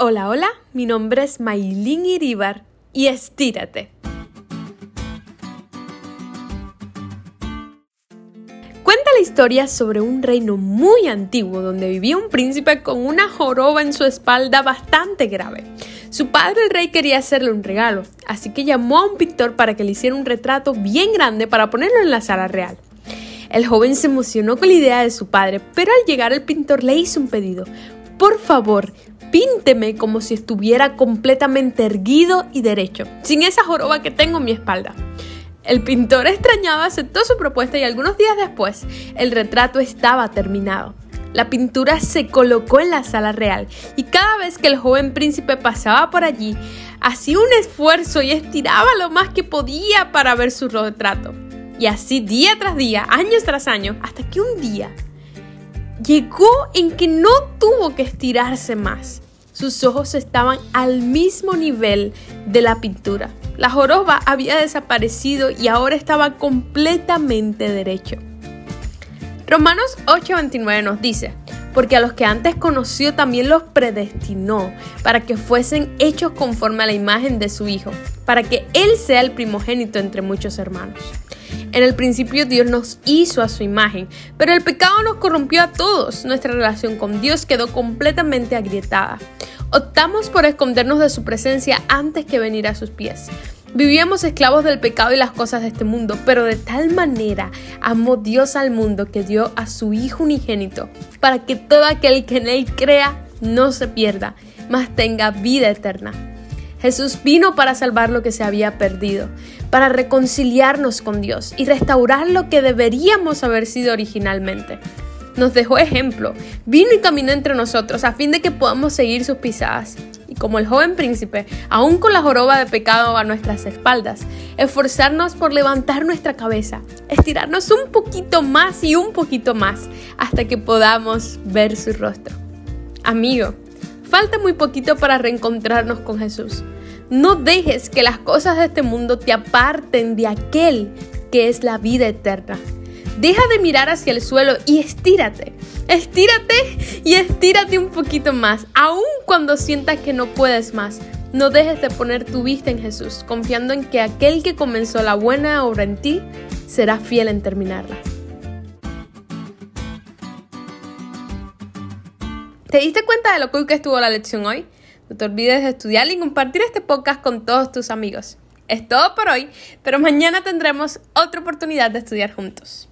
Hola, hola, mi nombre es Maylin Iribar y estírate. Cuenta la historia sobre un reino muy antiguo donde vivía un príncipe con una joroba en su espalda bastante grave. Su padre el rey quería hacerle un regalo, así que llamó a un pintor para que le hiciera un retrato bien grande para ponerlo en la sala real. El joven se emocionó con la idea de su padre, pero al llegar el pintor le hizo un pedido. Por favor, pínteme como si estuviera completamente erguido y derecho, sin esa joroba que tengo en mi espalda. El pintor extrañado aceptó su propuesta y algunos días después el retrato estaba terminado. La pintura se colocó en la sala real y cada vez que el joven príncipe pasaba por allí, hacía un esfuerzo y estiraba lo más que podía para ver su retrato. Y así día tras día, años tras años, hasta que un día llegó en que no tuvo que estirarse más. Sus ojos estaban al mismo nivel de la pintura. La joroba había desaparecido y ahora estaba completamente derecho. Romanos 8:29 nos dice, porque a los que antes conoció también los predestinó para que fuesen hechos conforme a la imagen de su Hijo, para que Él sea el primogénito entre muchos hermanos. En el principio Dios nos hizo a su imagen, pero el pecado nos corrompió a todos. Nuestra relación con Dios quedó completamente agrietada. Optamos por escondernos de su presencia antes que venir a sus pies. Vivíamos esclavos del pecado y las cosas de este mundo, pero de tal manera amó Dios al mundo que dio a su Hijo unigénito, para que todo aquel que en Él crea no se pierda, mas tenga vida eterna. Jesús vino para salvar lo que se había perdido, para reconciliarnos con Dios y restaurar lo que deberíamos haber sido originalmente. Nos dejó ejemplo, vino y caminó entre nosotros a fin de que podamos seguir sus pisadas. Y como el joven príncipe, aún con la joroba de pecado a nuestras espaldas, esforzarnos por levantar nuestra cabeza, estirarnos un poquito más y un poquito más hasta que podamos ver su rostro. Amigo, Falta muy poquito para reencontrarnos con Jesús. No dejes que las cosas de este mundo te aparten de aquel que es la vida eterna. Deja de mirar hacia el suelo y estírate. Estírate y estírate un poquito más, aun cuando sientas que no puedes más. No dejes de poner tu vista en Jesús, confiando en que aquel que comenzó la buena obra en ti será fiel en terminarla. ¿Te diste cuenta de lo cool que estuvo la lección hoy? No te olvides de estudiar y compartir este podcast con todos tus amigos. Es todo por hoy, pero mañana tendremos otra oportunidad de estudiar juntos.